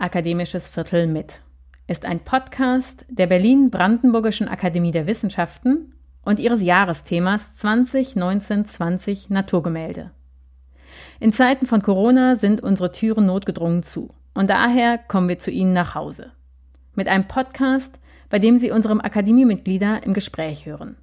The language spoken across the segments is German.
akademisches Viertel mit ist ein Podcast der Berlin-Brandenburgischen Akademie der Wissenschaften und ihres Jahresthemas 2019-20 Naturgemälde. In Zeiten von Corona sind unsere Türen notgedrungen zu und daher kommen wir zu Ihnen nach Hause. Mit einem Podcast, bei dem Sie unserem Akademiemitglieder im Gespräch hören.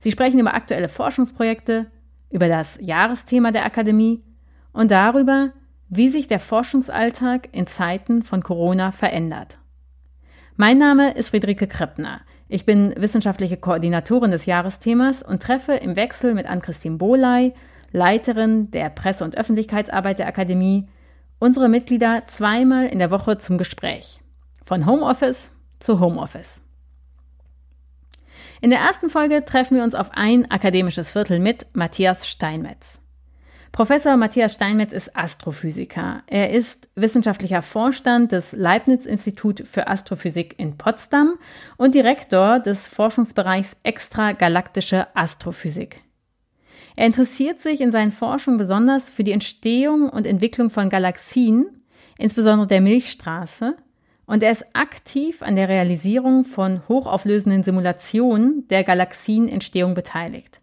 Sie sprechen über aktuelle Forschungsprojekte, über das Jahresthema der Akademie und darüber, wie sich der Forschungsalltag in Zeiten von Corona verändert. Mein Name ist Friederike Kreppner. Ich bin wissenschaftliche Koordinatorin des Jahresthemas und treffe im Wechsel mit Ann-Christine Bohley, Leiterin der Presse- und Öffentlichkeitsarbeit der Akademie, unsere Mitglieder zweimal in der Woche zum Gespräch. Von Homeoffice zu Homeoffice. In der ersten Folge treffen wir uns auf ein akademisches Viertel mit Matthias Steinmetz. Professor Matthias Steinmetz ist Astrophysiker. Er ist wissenschaftlicher Vorstand des Leibniz-Institut für Astrophysik in Potsdam und Direktor des Forschungsbereichs Extragalaktische Astrophysik. Er interessiert sich in seinen Forschungen besonders für die Entstehung und Entwicklung von Galaxien, insbesondere der Milchstraße, und er ist aktiv an der Realisierung von hochauflösenden Simulationen der Galaxienentstehung beteiligt.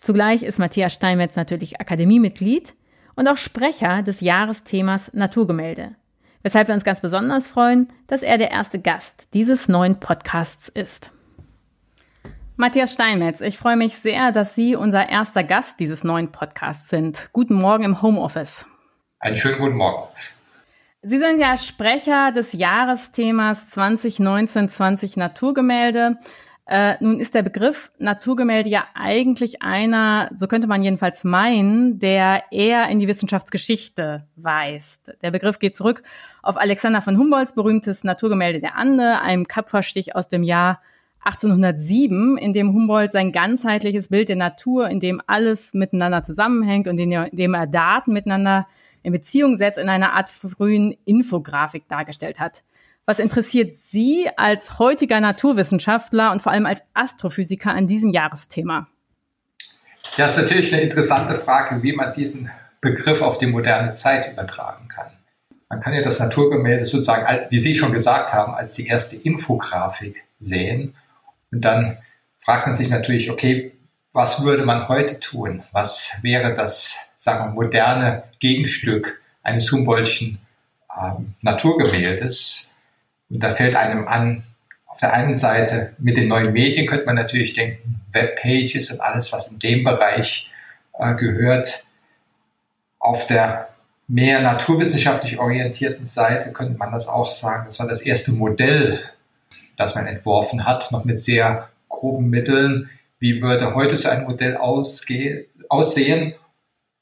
Zugleich ist Matthias Steinmetz natürlich Akademiemitglied und auch Sprecher des Jahresthemas Naturgemälde, weshalb wir uns ganz besonders freuen, dass er der erste Gast dieses neuen Podcasts ist. Matthias Steinmetz, ich freue mich sehr, dass Sie unser erster Gast dieses neuen Podcasts sind. Guten Morgen im Homeoffice. Einen schönen guten Morgen. Sie sind ja Sprecher des Jahresthemas 2019-20 Naturgemälde. Äh, nun ist der Begriff Naturgemälde ja eigentlich einer, so könnte man jedenfalls meinen, der eher in die Wissenschaftsgeschichte weist. Der Begriff geht zurück auf Alexander von Humboldts berühmtes Naturgemälde der Ande, einem Kapferstich aus dem Jahr 1807, in dem Humboldt sein ganzheitliches Bild der Natur, in dem alles miteinander zusammenhängt und in dem er Daten miteinander in Beziehung setzt, in einer Art frühen Infografik dargestellt hat. Was interessiert Sie als heutiger Naturwissenschaftler und vor allem als Astrophysiker an diesem Jahresthema? Ja, ist natürlich eine interessante Frage, wie man diesen Begriff auf die moderne Zeit übertragen kann. Man kann ja das Naturgemälde sozusagen, wie Sie schon gesagt haben, als die erste Infografik sehen. Und dann fragt man sich natürlich, okay, was würde man heute tun? Was wäre das, sagen wir, moderne Gegenstück eines Humboldtschen ähm, Naturgemäldes? Und da fällt einem an, auf der einen Seite mit den neuen Medien könnte man natürlich denken, Webpages und alles, was in dem Bereich äh, gehört. Auf der mehr naturwissenschaftlich orientierten Seite könnte man das auch sagen, das war das erste Modell, das man entworfen hat, noch mit sehr groben Mitteln. Wie würde heute so ein Modell aussehen?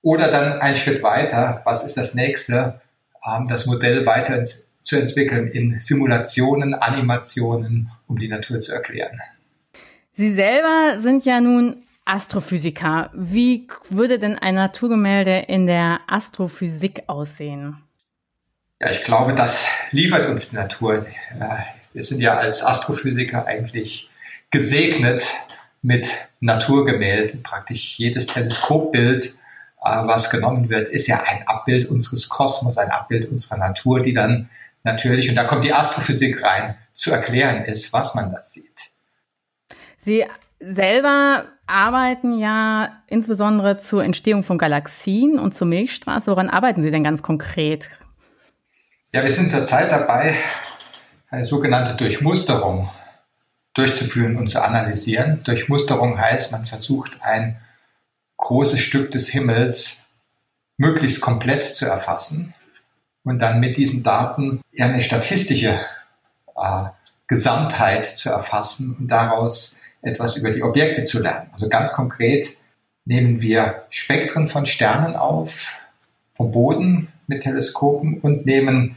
Oder dann ein Schritt weiter, was ist das nächste? Ähm, das Modell weiter ins zu entwickeln in Simulationen, Animationen, um die Natur zu erklären. Sie selber sind ja nun Astrophysiker. Wie würde denn ein Naturgemälde in der Astrophysik aussehen? Ja, ich glaube, das liefert uns die Natur. Wir sind ja als Astrophysiker eigentlich gesegnet mit Naturgemälden. Praktisch jedes Teleskopbild, äh, was genommen wird, ist ja ein Abbild unseres Kosmos, ein Abbild unserer Natur, die dann natürlich, und da kommt die Astrophysik rein, zu erklären ist, was man da sieht. Sie selber arbeiten ja insbesondere zur Entstehung von Galaxien und zur Milchstraße. Woran arbeiten Sie denn ganz konkret? Ja, wir sind zurzeit dabei, eine sogenannte Durchmusterung durchzuführen und zu analysieren. Durchmusterung heißt, man versucht ein großes Stück des Himmels möglichst komplett zu erfassen und dann mit diesen Daten eine statistische äh, Gesamtheit zu erfassen und daraus etwas über die Objekte zu lernen. Also ganz konkret nehmen wir Spektren von Sternen auf, vom Boden mit Teleskopen und nehmen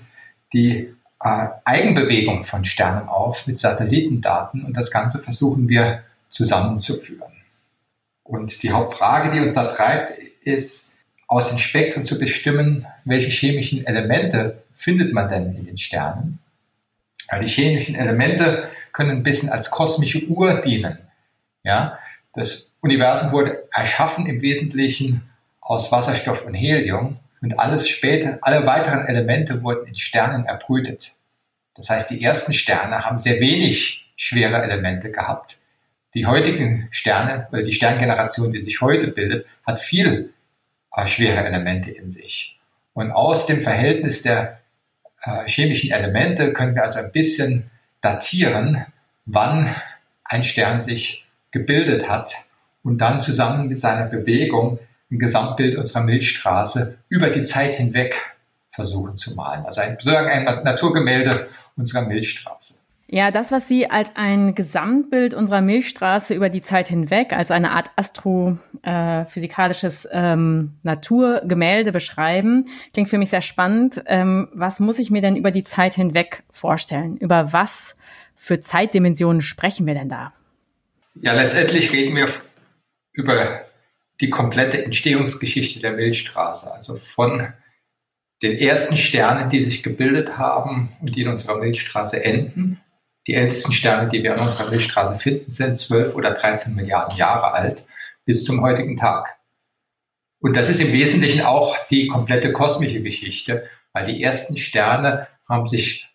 die äh, Eigenbewegung von Sternen auf mit Satellitendaten und das Ganze versuchen wir zusammenzuführen. Und die Hauptfrage, die uns da treibt, ist, aus den Spektren zu bestimmen, welche chemischen Elemente findet man denn in den Sternen. Ja, die chemischen Elemente können ein bisschen als kosmische Uhr dienen. Ja, das Universum wurde erschaffen im Wesentlichen aus Wasserstoff und Helium und alles später, alle weiteren Elemente wurden in Sternen erbrütet. Das heißt, die ersten Sterne haben sehr wenig schwere Elemente gehabt. Die heutigen Sterne oder die Sterngeneration, die sich heute bildet, hat viel schwere Elemente in sich. Und aus dem Verhältnis der äh, chemischen Elemente können wir also ein bisschen datieren, wann ein Stern sich gebildet hat und dann zusammen mit seiner Bewegung ein Gesamtbild unserer Milchstraße über die Zeit hinweg versuchen zu malen. Also ein, sozusagen ein Naturgemälde unserer Milchstraße. Ja, das, was Sie als ein Gesamtbild unserer Milchstraße über die Zeit hinweg, als eine Art astrophysikalisches äh, ähm, Naturgemälde beschreiben, klingt für mich sehr spannend. Ähm, was muss ich mir denn über die Zeit hinweg vorstellen? Über was für Zeitdimensionen sprechen wir denn da? Ja, letztendlich reden wir über die komplette Entstehungsgeschichte der Milchstraße, also von den ersten Sternen, die sich gebildet haben und die in unserer Milchstraße enden, die ältesten Sterne, die wir an unserer Milchstraße finden, sind 12 oder 13 Milliarden Jahre alt bis zum heutigen Tag. Und das ist im Wesentlichen auch die komplette kosmische Geschichte, weil die ersten Sterne haben sich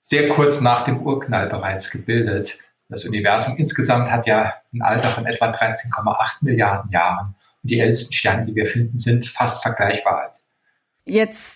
sehr kurz nach dem Urknall bereits gebildet. Das Universum insgesamt hat ja ein Alter von etwa 13,8 Milliarden Jahren. Und die ältesten Sterne, die wir finden, sind fast vergleichbar alt. Jetzt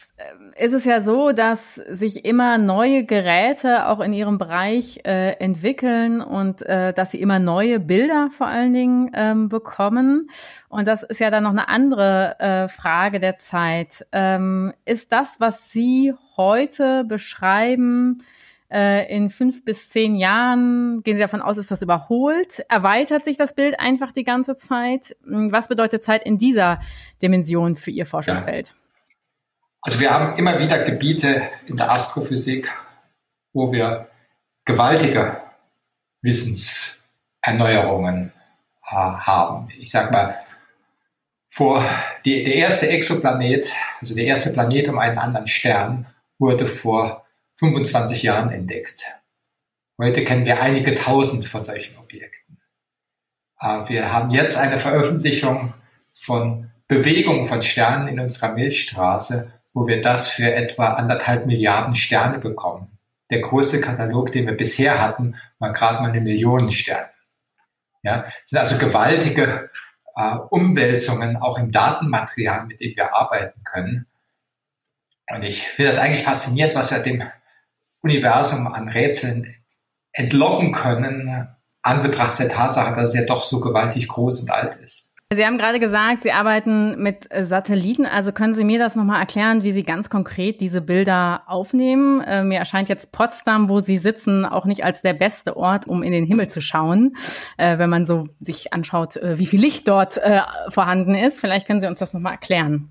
ist es ja so, dass sich immer neue Geräte auch in ihrem Bereich äh, entwickeln und äh, dass sie immer neue Bilder vor allen Dingen ähm, bekommen. Und das ist ja dann noch eine andere äh, Frage der Zeit. Ähm, ist das, was Sie heute beschreiben, äh, in fünf bis zehn Jahren, gehen Sie davon aus, ist das überholt? Erweitert sich das Bild einfach die ganze Zeit? Was bedeutet Zeit in dieser Dimension für Ihr Forschungsfeld? Ja. Also wir haben immer wieder Gebiete in der Astrophysik, wo wir gewaltige Wissenserneuerungen äh, haben. Ich sage mal, vor die, der erste Exoplanet, also der erste Planet um einen anderen Stern, wurde vor 25 Jahren entdeckt. Heute kennen wir einige tausend von solchen Objekten. Äh, wir haben jetzt eine Veröffentlichung von Bewegungen von Sternen in unserer Milchstraße, wo wir das für etwa anderthalb Milliarden Sterne bekommen. Der größte Katalog, den wir bisher hatten, war gerade mal eine Million Sterne. Ja, das sind also gewaltige äh, Umwälzungen auch im Datenmaterial, mit dem wir arbeiten können. Und ich finde das eigentlich faszinierend, was wir dem Universum an Rätseln entlocken können, an Betracht der Tatsache, dass es ja doch so gewaltig groß und alt ist. Sie haben gerade gesagt, Sie arbeiten mit Satelliten. Also können Sie mir das nochmal erklären, wie Sie ganz konkret diese Bilder aufnehmen? Äh, mir erscheint jetzt Potsdam, wo Sie sitzen, auch nicht als der beste Ort, um in den Himmel zu schauen, äh, wenn man so sich anschaut, äh, wie viel Licht dort äh, vorhanden ist. Vielleicht können Sie uns das nochmal erklären.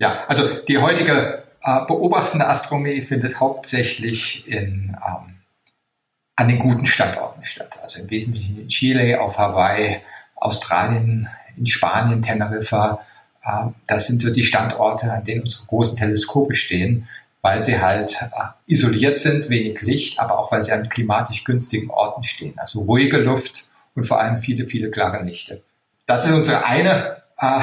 Ja, also die heutige äh, beobachtende Astronomie findet hauptsächlich in, ähm, an den guten Standorten statt. Also im Wesentlichen in Chile, auf Hawaii, Australien, in Spanien, Teneriffa. Äh, das sind so die Standorte, an denen unsere großen Teleskope stehen, weil sie halt äh, isoliert sind, wenig Licht, aber auch weil sie an klimatisch günstigen Orten stehen. Also ruhige Luft und vor allem viele, viele klare Nächte. Das ist unsere eine äh,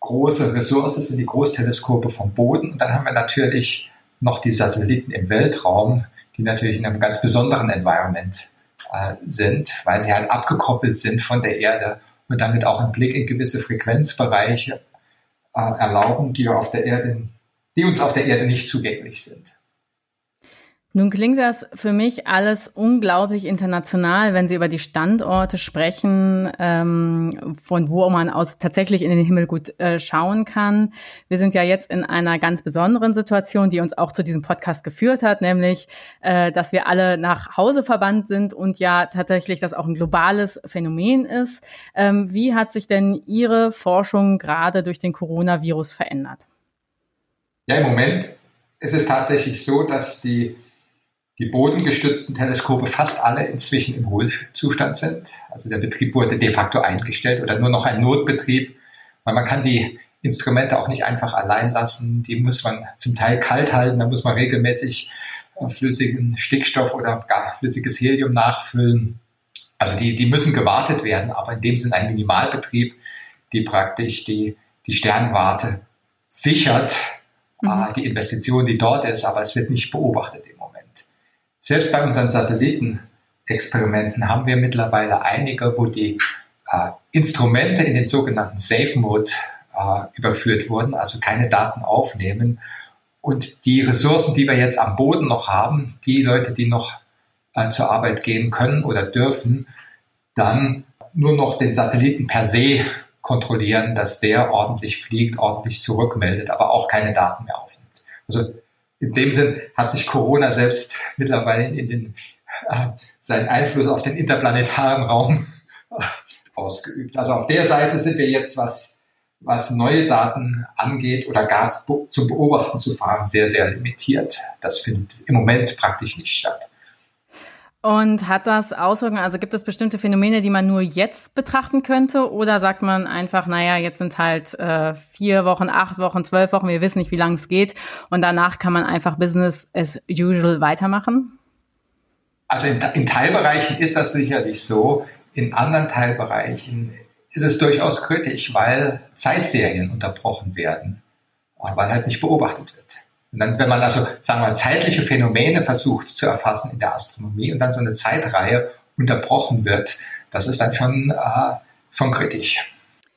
große Ressource, sind die Großteleskope vom Boden. Und dann haben wir natürlich noch die Satelliten im Weltraum, die natürlich in einem ganz besonderen Environment äh, sind, weil sie halt abgekoppelt sind von der Erde und damit auch einen Blick in gewisse Frequenzbereiche äh, erlauben, die, auf der Erde, die uns auf der Erde nicht zugänglich sind. Nun klingt das für mich alles unglaublich international, wenn Sie über die Standorte sprechen, ähm, von wo man aus tatsächlich in den Himmel gut äh, schauen kann. Wir sind ja jetzt in einer ganz besonderen Situation, die uns auch zu diesem Podcast geführt hat, nämlich, äh, dass wir alle nach Hause verbannt sind und ja tatsächlich das auch ein globales Phänomen ist. Ähm, wie hat sich denn Ihre Forschung gerade durch den Coronavirus verändert? Ja, im Moment ist es tatsächlich so, dass die die bodengestützten Teleskope fast alle inzwischen im Ruhezustand sind. Also der Betrieb wurde de facto eingestellt oder nur noch ein Notbetrieb, weil man kann die Instrumente auch nicht einfach allein lassen. Die muss man zum Teil kalt halten, da muss man regelmäßig äh, flüssigen Stickstoff oder gar flüssiges Helium nachfüllen. Also die, die müssen gewartet werden, aber in dem Sinne ein Minimalbetrieb, die praktisch die, die Sternwarte sichert mhm. äh, die Investition, die dort ist, aber es wird nicht beobachtet im. Selbst bei unseren Satellitenexperimenten haben wir mittlerweile einige, wo die äh, Instrumente in den sogenannten Safe Mode äh, überführt wurden, also keine Daten aufnehmen. Und die Ressourcen, die wir jetzt am Boden noch haben, die Leute, die noch äh, zur Arbeit gehen können oder dürfen, dann nur noch den Satelliten per se kontrollieren, dass der ordentlich fliegt, ordentlich zurückmeldet, aber auch keine Daten mehr aufnimmt. Also in dem Sinn hat sich Corona selbst mittlerweile in den, äh, seinen Einfluss auf den interplanetaren Raum äh, ausgeübt. Also auf der Seite sind wir jetzt, was, was neue Daten angeht oder gar zum Beobachten zu fahren, sehr, sehr limitiert. Das findet im Moment praktisch nicht statt. Und hat das Auswirkungen, also gibt es bestimmte Phänomene, die man nur jetzt betrachten könnte? Oder sagt man einfach, naja, jetzt sind halt äh, vier Wochen, acht Wochen, zwölf Wochen, wir wissen nicht, wie lange es geht. Und danach kann man einfach Business as usual weitermachen? Also in, in Teilbereichen ist das sicherlich so. In anderen Teilbereichen ist es durchaus kritisch, weil Zeitserien unterbrochen werden, weil halt nicht beobachtet wird. Und dann, wenn man also, sagen wir mal, zeitliche Phänomene versucht zu erfassen in der Astronomie und dann so eine Zeitreihe unterbrochen wird, das ist dann schon, äh, schon kritisch.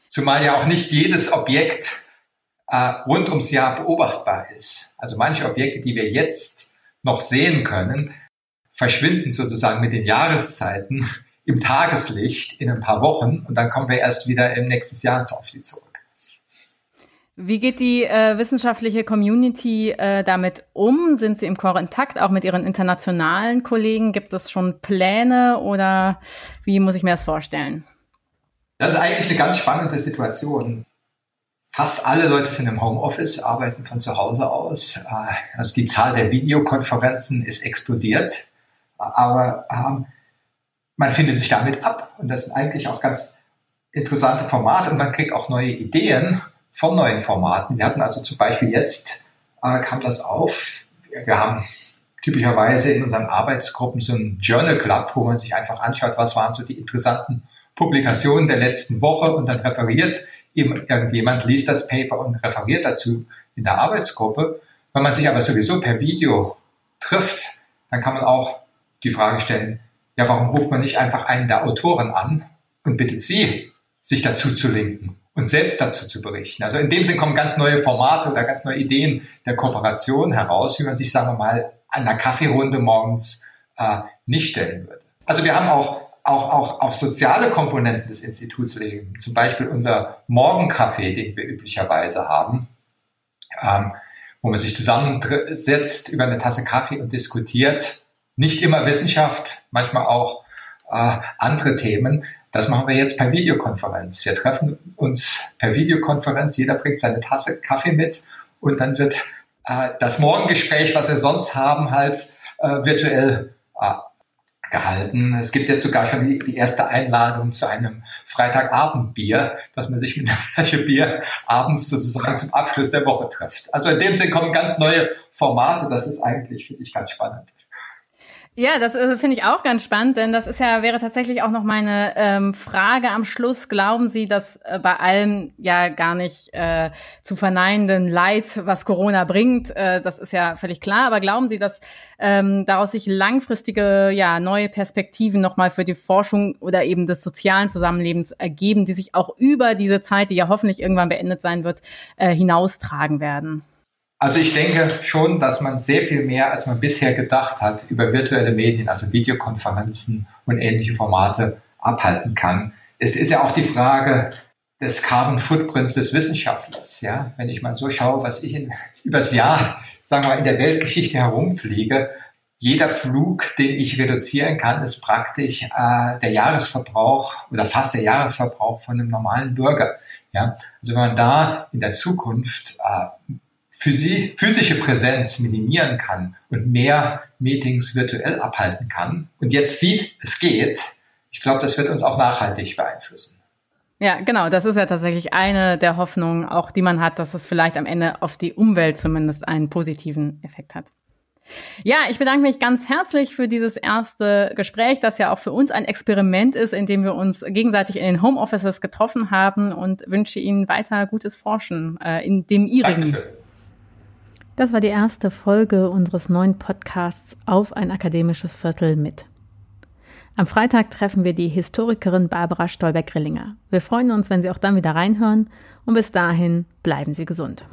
Zumal ja auch nicht jedes Objekt äh, rund ums Jahr beobachtbar ist. Also manche Objekte, die wir jetzt noch sehen können, verschwinden sozusagen mit den Jahreszeiten im Tageslicht in ein paar Wochen und dann kommen wir erst wieder im nächsten Jahr auf sie zurück. Wie geht die äh, wissenschaftliche Community äh, damit um? Sind Sie im Kontakt auch mit Ihren internationalen Kollegen? Gibt es schon Pläne oder wie muss ich mir das vorstellen? Das ist eigentlich eine ganz spannende Situation. Fast alle Leute sind im Homeoffice, arbeiten von zu Hause aus. Äh, also die Zahl der Videokonferenzen ist explodiert, aber ähm, man findet sich damit ab und das sind eigentlich auch ganz interessante Formate und man kriegt auch neue Ideen von neuen Formaten. Wir hatten also zum Beispiel jetzt, äh, kam das auf, wir haben typischerweise in unseren Arbeitsgruppen so ein Journal Club, wo man sich einfach anschaut, was waren so die interessanten Publikationen der letzten Woche und dann referiert eben irgendjemand, liest das Paper und referiert dazu in der Arbeitsgruppe. Wenn man sich aber sowieso per Video trifft, dann kann man auch die Frage stellen, ja, warum ruft man nicht einfach einen der Autoren an und bittet sie, sich dazu zu linken? Und selbst dazu zu berichten. Also in dem Sinn kommen ganz neue Formate oder ganz neue Ideen der Kooperation heraus, wie man sich, sagen wir mal, an einer Kaffeerunde morgens äh, nicht stellen würde. Also wir haben auch, auch, auch, auch soziale Komponenten des Institutslebens, zum Beispiel unser Morgenkaffee, den wir üblicherweise haben, ähm, wo man sich zusammensetzt über eine Tasse Kaffee und diskutiert. Nicht immer Wissenschaft, manchmal auch äh, andere Themen, das machen wir jetzt per Videokonferenz. Wir treffen uns per Videokonferenz, jeder bringt seine Tasse Kaffee mit und dann wird äh, das Morgengespräch, was wir sonst haben, halt äh, virtuell äh, gehalten. Es gibt jetzt sogar schon die, die erste Einladung zu einem Freitagabendbier, dass man sich mit einer Flasche Bier abends sozusagen zum Abschluss der Woche trifft. Also in dem Sinne kommen ganz neue Formate. Das ist eigentlich, finde ich, ganz spannend. Ja, das äh, finde ich auch ganz spannend, denn das ist ja wäre tatsächlich auch noch meine ähm, Frage am Schluss. Glauben Sie, dass äh, bei allem ja gar nicht äh, zu verneinenden Leid, was Corona bringt, äh, das ist ja völlig klar. Aber glauben Sie, dass ähm, daraus sich langfristige ja neue Perspektiven nochmal für die Forschung oder eben des sozialen Zusammenlebens ergeben, die sich auch über diese Zeit, die ja hoffentlich irgendwann beendet sein wird, äh, hinaustragen werden? Also ich denke schon, dass man sehr viel mehr, als man bisher gedacht hat, über virtuelle Medien, also Videokonferenzen und ähnliche Formate abhalten kann. Es ist ja auch die Frage des Carbon Footprints des Wissenschaftlers. Ja, wenn ich mal so schaue, was ich in, übers Jahr, sagen wir mal, in der Weltgeschichte herumfliege, jeder Flug, den ich reduzieren kann, ist praktisch äh, der Jahresverbrauch oder fast der Jahresverbrauch von einem normalen Bürger. Ja, also wenn man da in der Zukunft äh, physische Präsenz minimieren kann und mehr Meetings virtuell abhalten kann und jetzt sieht, es geht, ich glaube, das wird uns auch nachhaltig beeinflussen. Ja, genau. Das ist ja tatsächlich eine der Hoffnungen, auch die man hat, dass es vielleicht am Ende auf die Umwelt zumindest einen positiven Effekt hat. Ja, ich bedanke mich ganz herzlich für dieses erste Gespräch, das ja auch für uns ein Experiment ist, in dem wir uns gegenseitig in den Homeoffices getroffen haben und wünsche Ihnen weiter gutes Forschen äh, in dem Ihrigen. Dankeschön. Das war die erste Folge unseres neuen Podcasts auf ein akademisches Viertel mit. Am Freitag treffen wir die Historikerin Barbara Stolberg-Grillinger. Wir freuen uns, wenn Sie auch dann wieder reinhören und bis dahin bleiben Sie gesund.